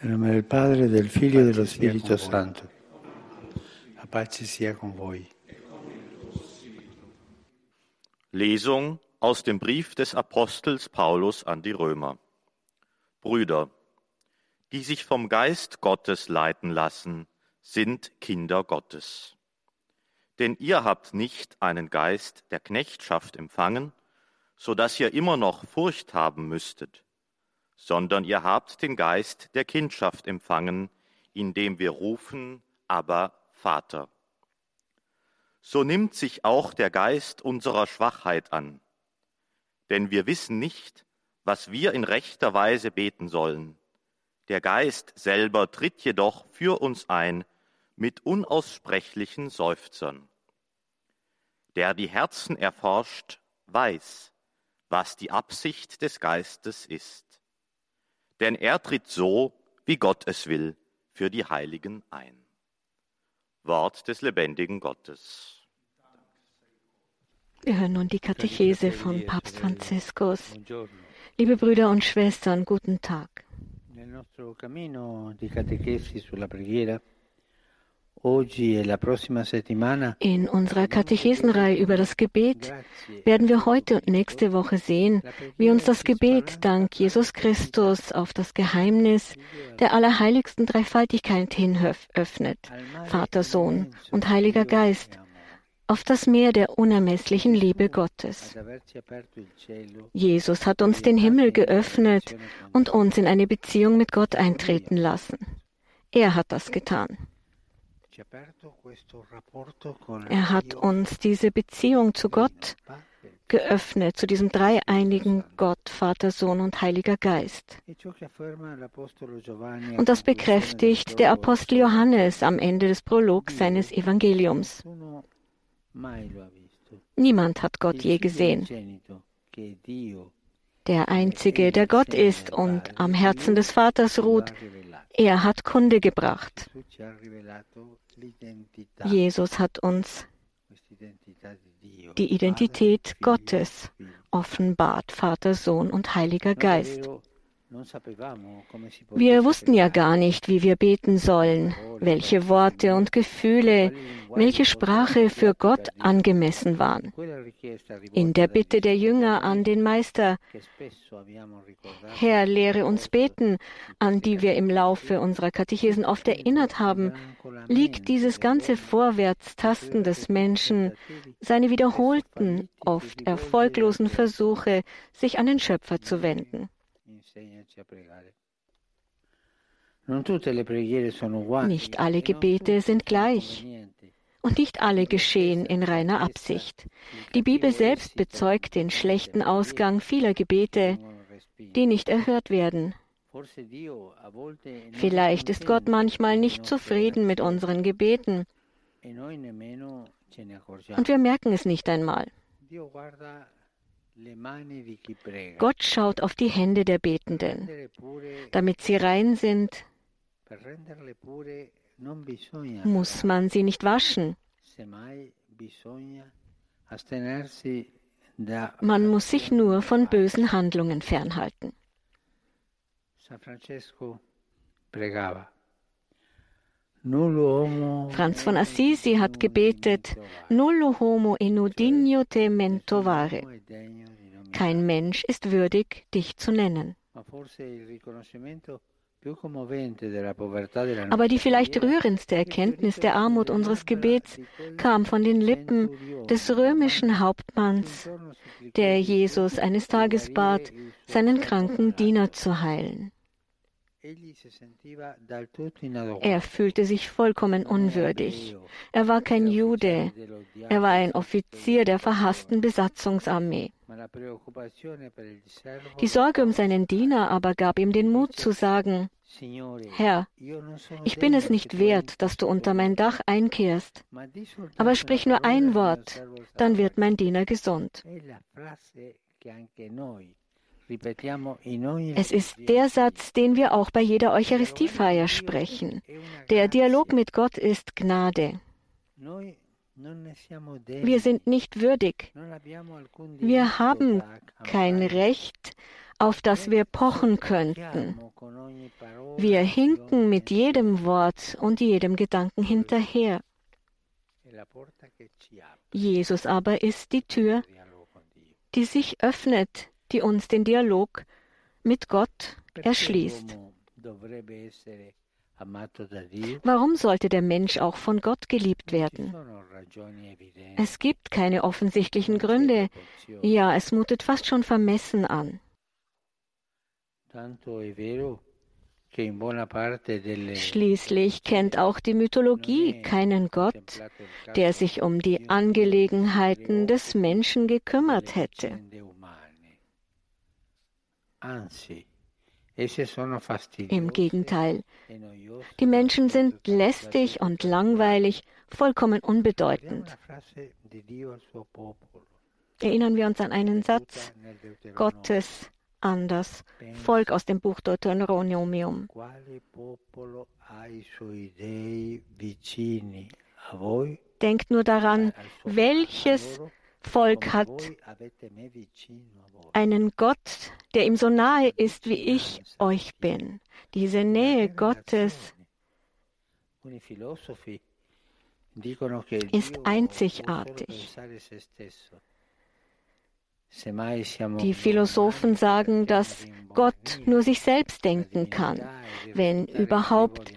Nel nome del Padre, del Figlio e dello Spirito Santo. La pace sia con voi. Lesung aus dem Brief des Apostels Paulus an die Römer. Brüder, die sich vom Geist Gottes leiten lassen, sind Kinder Gottes. Denn ihr habt nicht einen Geist der Knechtschaft empfangen, so dass ihr immer noch Furcht haben müsstet sondern ihr habt den Geist der Kindschaft empfangen, indem wir rufen, aber Vater. So nimmt sich auch der Geist unserer Schwachheit an, denn wir wissen nicht, was wir in rechter Weise beten sollen. Der Geist selber tritt jedoch für uns ein mit unaussprechlichen Seufzern. Der die Herzen erforscht, weiß, was die Absicht des Geistes ist denn er tritt so, wie Gott es will, für die Heiligen ein. Wort des lebendigen Gottes. Wir hören nun die Katechese von Papst Franziskus. Liebe Brüder und Schwestern, guten Tag. In unserer Katechesenreihe über das Gebet werden wir heute und nächste Woche sehen, wie uns das Gebet dank Jesus Christus auf das Geheimnis der allerheiligsten Dreifaltigkeit hin öffnet, Vater, Sohn und Heiliger Geist, auf das Meer der unermesslichen Liebe Gottes. Jesus hat uns den Himmel geöffnet und uns in eine Beziehung mit Gott eintreten lassen. Er hat das getan. Er hat uns diese Beziehung zu Gott geöffnet, zu diesem dreieinigen Gott, Vater, Sohn und Heiliger Geist. E und das bekräftigt der Apostel Johannes am Ende des Prologs seines Evangeliums. Niemand hat Gott je gesehen. Der Einzige, der Gott ist und am Herzen des Vaters ruht, er hat Kunde gebracht. Jesus hat uns die Identität Gottes offenbart, Vater, Sohn und Heiliger Geist. Wir wussten ja gar nicht, wie wir beten sollen, welche Worte und Gefühle, welche Sprache für Gott angemessen waren. In der Bitte der Jünger an den Meister, Herr, lehre uns beten, an die wir im Laufe unserer Katechesen oft erinnert haben, liegt dieses ganze Vorwärtstasten des Menschen, seine wiederholten, oft erfolglosen Versuche, sich an den Schöpfer zu wenden. Nicht alle Gebete sind gleich. Und nicht alle geschehen in reiner Absicht. Die Bibel selbst bezeugt den schlechten Ausgang vieler Gebete, die nicht erhört werden. Vielleicht ist Gott manchmal nicht zufrieden mit unseren Gebeten. Und wir merken es nicht einmal. Gott schaut auf die Hände der Betenden, damit sie rein sind. Muss man sie nicht waschen? Man muss sich nur von bösen Handlungen fernhalten. Franz von Assisi hat gebetet, Nullo homo inudigno te mentovare. Kein Mensch ist würdig, dich zu nennen. Aber die vielleicht rührendste Erkenntnis der Armut unseres Gebets kam von den Lippen des römischen Hauptmanns, der Jesus eines Tages bat, seinen kranken Diener zu heilen. Er fühlte sich vollkommen unwürdig. Er war kein Jude. Er war ein Offizier der verhassten Besatzungsarmee. Die Sorge um seinen Diener aber gab ihm den Mut zu sagen, Herr, ich bin es nicht wert, dass du unter mein Dach einkehrst, aber sprich nur ein Wort, dann wird mein Diener gesund. Es ist der Satz, den wir auch bei jeder Eucharistiefeier sprechen. Der Dialog mit Gott ist Gnade. Wir sind nicht würdig. Wir haben kein Recht auf das wir pochen könnten. Wir hinken mit jedem Wort und jedem Gedanken hinterher. Jesus aber ist die Tür, die sich öffnet, die uns den Dialog mit Gott erschließt. Warum sollte der Mensch auch von Gott geliebt werden? Es gibt keine offensichtlichen Gründe. Ja, es mutet fast schon vermessen an. Schließlich kennt auch die Mythologie keinen Gott, der sich um die Angelegenheiten des Menschen gekümmert hätte. Im Gegenteil, die Menschen sind lästig und langweilig, vollkommen unbedeutend. Erinnern wir uns an einen Satz. Gottes an das Volk aus dem Buch Deuteronomium. Denkt nur daran, welches Volk hat einen Gott, der ihm so nahe ist, wie ich euch bin. Diese Nähe Gottes ist einzigartig. Die Philosophen sagen, dass Gott nur sich selbst denken kann. Wenn überhaupt,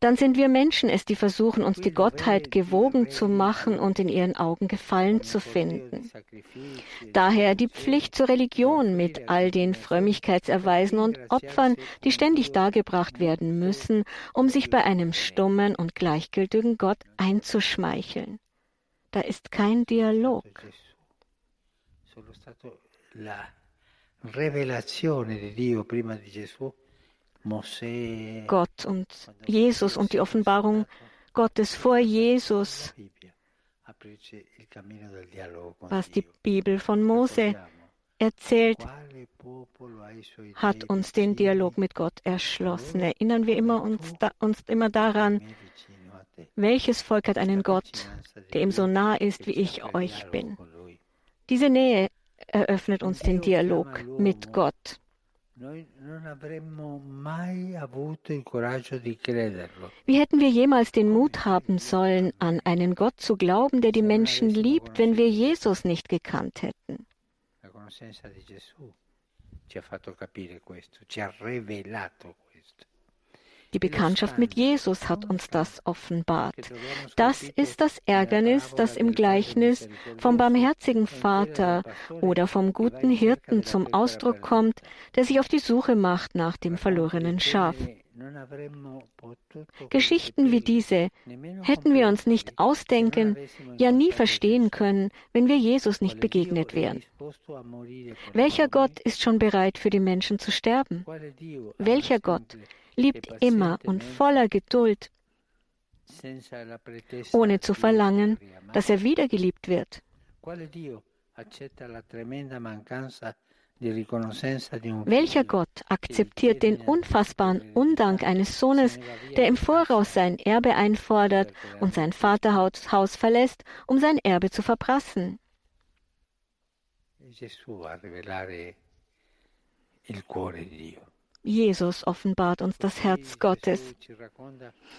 dann sind wir Menschen es, die versuchen, uns die Gottheit gewogen zu machen und in ihren Augen Gefallen zu finden. Daher die Pflicht zur Religion mit all den Frömmigkeitserweisen und Opfern, die ständig dargebracht werden müssen, um sich bei einem stummen und gleichgültigen Gott einzuschmeicheln. Da ist kein Dialog rivelazione di Dio prima di Gesù. Gott und Jesus und die Offenbarung Gottes vor Jesus, was die Bibel von Mose erzählt, hat uns den Dialog mit Gott erschlossen. Erinnern wir immer uns, da, uns immer daran, welches Volk hat einen Gott, der ihm so nah ist, wie ich euch bin. Diese Nähe eröffnet uns den Dialog mit Gott. Wie hätten wir jemals den Mut haben sollen, an einen Gott zu glauben, der die Menschen liebt, wenn wir Jesus nicht gekannt hätten? La conoscenza di Gesù ci ha fatto capire questo, ci ha rivelato die Bekanntschaft mit Jesus hat uns das offenbart. Das ist das Ärgernis, das im Gleichnis vom barmherzigen Vater oder vom guten Hirten zum Ausdruck kommt, der sich auf die Suche macht nach dem verlorenen Schaf. Geschichten wie diese hätten wir uns nicht ausdenken, ja nie verstehen können, wenn wir Jesus nicht begegnet wären. Welcher Gott ist schon bereit, für die Menschen zu sterben? Welcher Gott liebt immer und voller Geduld, ohne zu verlangen, dass er wiedergeliebt wird. Welcher Gott akzeptiert den unfassbaren Undank eines Sohnes, der im Voraus sein Erbe einfordert und sein Vaterhaus verlässt, um sein Erbe zu verprassen? Jesus a rivelare il cuore di Dio. Jesus offenbart uns das Herz Gottes.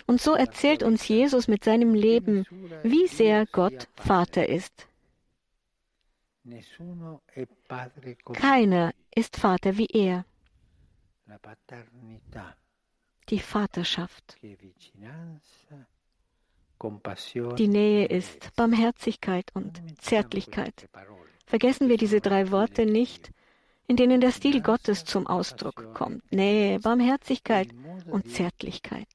Und so erzählt uns Jesus mit seinem Leben, wie sehr Gott Vater ist. Keiner ist Vater wie er. Die Vaterschaft. Die Nähe ist Barmherzigkeit und Zärtlichkeit. Vergessen wir diese drei Worte nicht, in denen der Stil Gottes zum Ausdruck kommt. Nähe, Barmherzigkeit und Zärtlichkeit.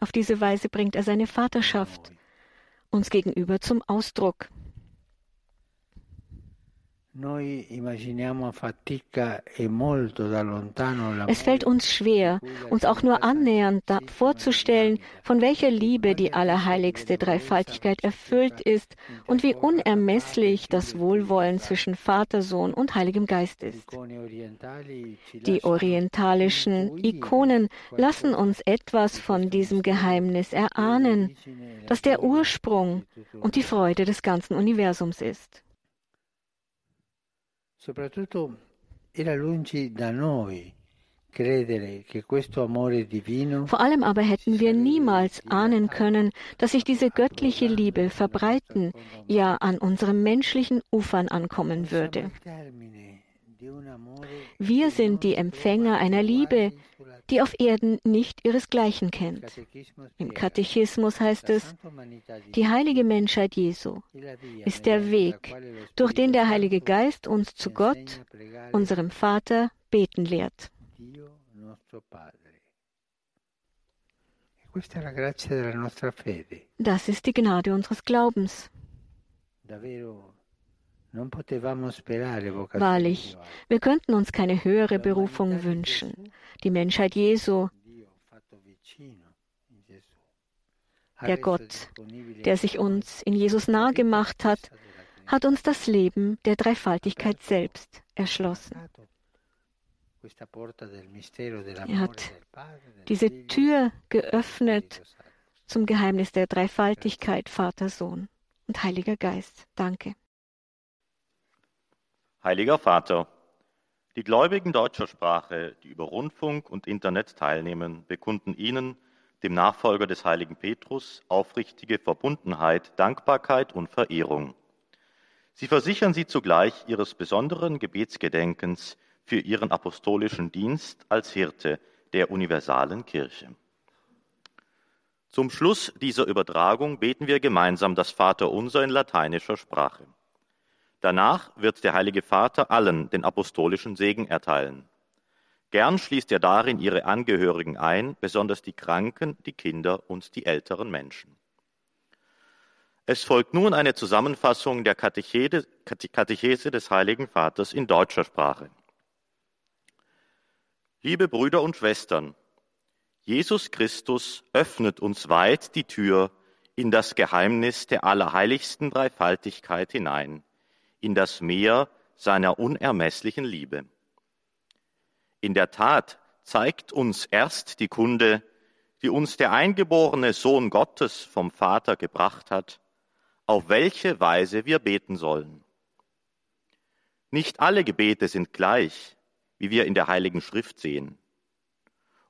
Auf diese Weise bringt er seine Vaterschaft uns gegenüber zum Ausdruck. E es fällt uns schwer, uns auch nur annähernd vorzustellen, von welcher Liebe die allerheiligste Dreifaltigkeit erfüllt ist und wie unermesslich das Wohlwollen zwischen Vater, Sohn und Heiligem Geist ist. Die orientalischen Ikonen lassen uns etwas von diesem Geheimnis erahnen, das der Ursprung und die Freude des ganzen Universums ist. Soprattutto era lungi da noi vor allem aber hätten wir niemals ahnen können, dass sich diese göttliche Liebe verbreiten, ja an unseren menschlichen Ufern ankommen würde. Wir sind die Empfänger einer Liebe, die auf Erden nicht ihresgleichen kennt. Im Katechismus heißt es, die heilige Menschheit Jesu ist der Weg, durch den der Heilige Geist uns zu Gott, unserem Vater, beten lehrt. Das ist die Gnade unseres Glaubens. Wahrlich, wir könnten uns keine höhere Berufung wünschen. Die Menschheit Jesu, der Gott, der sich uns in Jesus nahe gemacht hat, hat uns das Leben der Dreifaltigkeit selbst erschlossen. Er hat diese Tür geöffnet zum Geheimnis der Dreifaltigkeit, Vater, Sohn und Heiliger Geist. Danke. Heiliger Vater, die Gläubigen deutscher Sprache, die über Rundfunk und Internet teilnehmen, bekunden Ihnen, dem Nachfolger des heiligen Petrus, aufrichtige Verbundenheit, Dankbarkeit und Verehrung. Sie versichern Sie zugleich Ihres besonderen Gebetsgedenkens für Ihren apostolischen Dienst als Hirte der universalen Kirche. Zum Schluss dieser Übertragung beten wir gemeinsam das Vaterunser in lateinischer Sprache. Danach wird der Heilige Vater allen den apostolischen Segen erteilen. Gern schließt er darin ihre Angehörigen ein, besonders die Kranken, die Kinder und die älteren Menschen. Es folgt nun eine Zusammenfassung der Katechese des Heiligen Vaters in deutscher Sprache. Liebe Brüder und Schwestern, Jesus Christus öffnet uns weit die Tür in das Geheimnis der allerheiligsten Dreifaltigkeit hinein in das Meer seiner unermesslichen Liebe. In der Tat zeigt uns erst die Kunde, die uns der eingeborene Sohn Gottes vom Vater gebracht hat, auf welche Weise wir beten sollen. Nicht alle Gebete sind gleich, wie wir in der Heiligen Schrift sehen.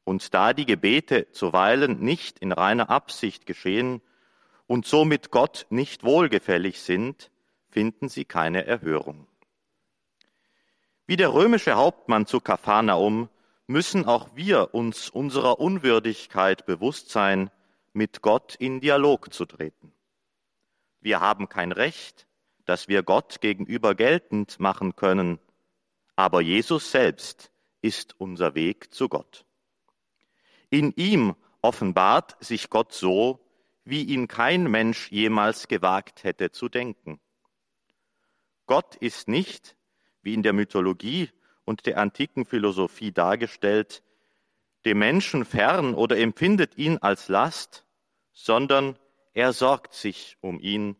Und da die Gebete zuweilen nicht in reiner Absicht geschehen und somit Gott nicht wohlgefällig sind, finden sie keine Erhörung. Wie der römische Hauptmann zu Kapharnaum müssen auch wir uns unserer Unwürdigkeit bewusst sein, mit Gott in Dialog zu treten. Wir haben kein Recht, das wir Gott gegenüber geltend machen können, aber Jesus selbst ist unser Weg zu Gott. In ihm offenbart sich Gott so, wie ihn kein Mensch jemals gewagt hätte zu denken. Gott ist nicht, wie in der Mythologie und der antiken Philosophie dargestellt, dem Menschen fern oder empfindet ihn als Last, sondern er sorgt sich um ihn.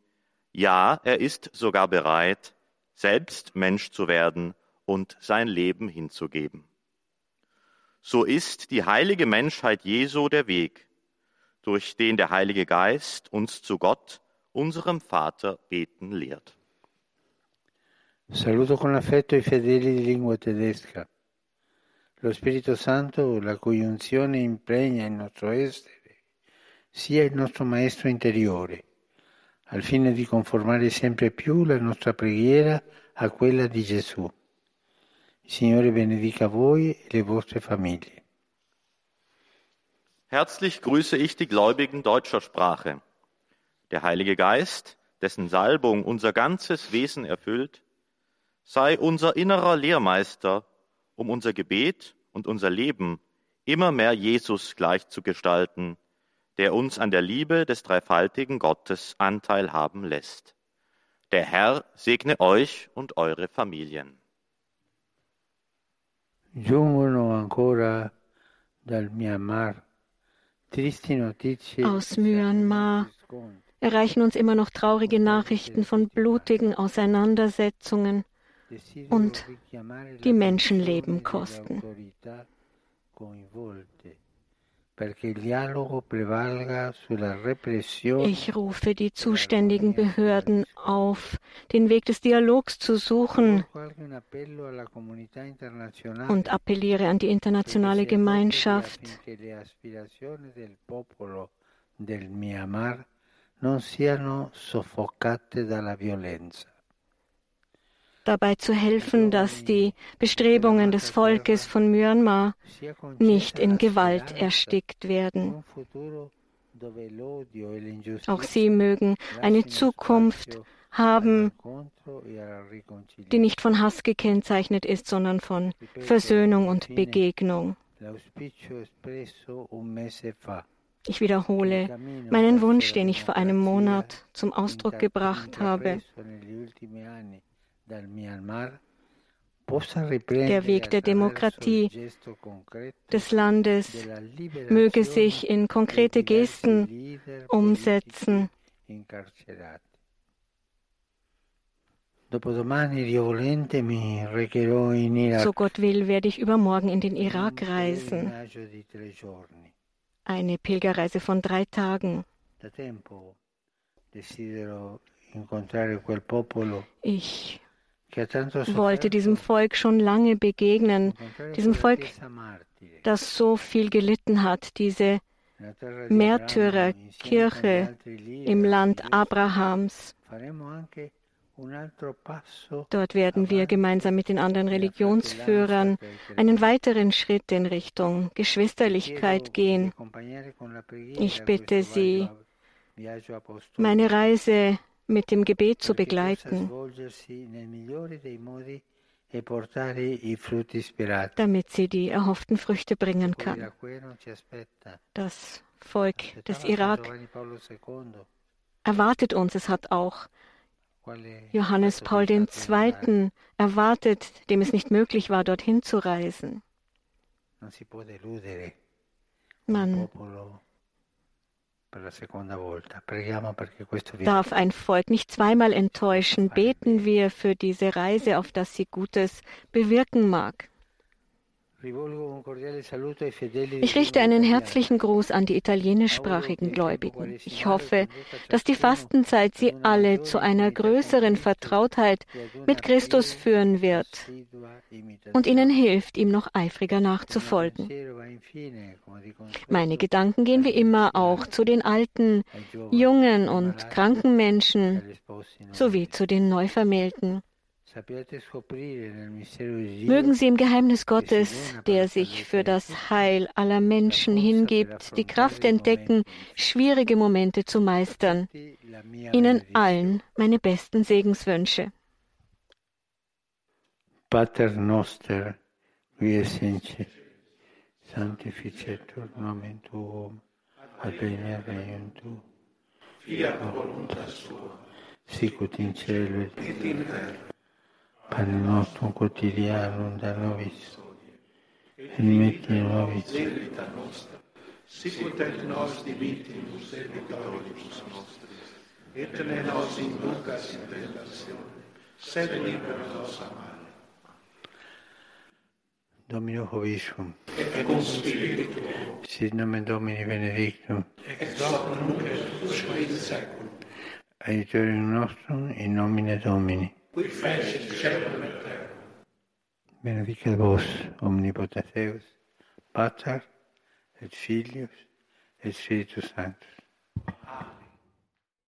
Ja, er ist sogar bereit, selbst Mensch zu werden und sein Leben hinzugeben. So ist die heilige Menschheit Jesu der Weg, durch den der Heilige Geist uns zu Gott, unserem Vater, beten lehrt. Saluto con affetto i fedeli di lingua tedesca. Lo Spirito Santo, la cui unzione impregna il nostro essere, sia il nostro maestro interiore, al fine di conformare sempre più la nostra preghiera a quella di Gesù. Il Signore benedica voi e le vostre famiglie. Herzlich grüße ich die Gläubigen deutscher Sprache. Der Heilige Geist, dessen Salbung unser ganzes Wesen erfüllt, sei unser innerer Lehrmeister, um unser Gebet und unser Leben immer mehr Jesus gleich zu gestalten, der uns an der Liebe des dreifaltigen Gottes Anteil haben lässt. Der Herr segne euch und eure Familien. Aus Myanmar erreichen uns immer noch traurige Nachrichten von blutigen Auseinandersetzungen und die Menschenleben kosten. Ich rufe die zuständigen Behörden auf, den Weg des Dialogs zu suchen und appelliere an die internationale Gemeinschaft, non siano soffocate dalla violenza dabei zu helfen, dass die Bestrebungen des Volkes von Myanmar nicht in Gewalt erstickt werden. Auch sie mögen eine Zukunft haben, die nicht von Hass gekennzeichnet ist, sondern von Versöhnung und Begegnung. Ich wiederhole meinen Wunsch, den ich vor einem Monat zum Ausdruck gebracht habe. Der Weg der Demokratie des Landes möge sich in konkrete Gesten umsetzen. So Gott will, werde ich übermorgen in den Irak reisen. Eine Pilgerreise von drei Tagen. Ich wollte diesem Volk schon lange begegnen, diesem Volk, das so viel gelitten hat, diese Märtyrerkirche im Land Abrahams. Dort werden wir gemeinsam mit den anderen Religionsführern einen weiteren Schritt in Richtung Geschwisterlichkeit gehen. Ich bitte Sie, meine Reise mit dem Gebet zu begleiten, damit sie die erhofften Früchte bringen kann. Das Volk des Irak erwartet uns. Es hat auch Johannes Paul II. erwartet, dem es nicht möglich war, dorthin zu reisen. Man Darf ein Volk nicht zweimal enttäuschen, beten wir für diese Reise, auf dass sie Gutes bewirken mag. Ich richte einen herzlichen Gruß an die italienischsprachigen Gläubigen. Ich hoffe, dass die Fastenzeit sie alle zu einer größeren Vertrautheit mit Christus führen wird und ihnen hilft, ihm noch eifriger nachzufolgen. Meine Gedanken gehen wie immer auch zu den alten, jungen und kranken Menschen sowie zu den Neuvermählten. Mögen Sie im Geheimnis Gottes, der sich für das Heil aller Menschen hingibt, die Kraft entdecken, schwierige Momente zu meistern. Ihnen allen meine besten Segenswünsche. Pater noster, qui es in sanctificetur nomen tuum, adveniat regnum tuum, fiat voluntas tua, sicut in cielo et in terra. Pane nostro quotidiano da nobis, e metti nobis vita nostra, sicut et nos dimittimus et peccatoribus nostris, et ne nos inducas in tentazione, sed libera nos a male. Domino Hoviscum. Et cum spiritu. Sit nomen Domini benedictum. Ex hoc nunc et usque in seculum. Aiutorium nostrum in nomine Domini et terra. Benedicat vos, omnipotens Deus, Pater et Filius et Spiritus Sanctus. Amen.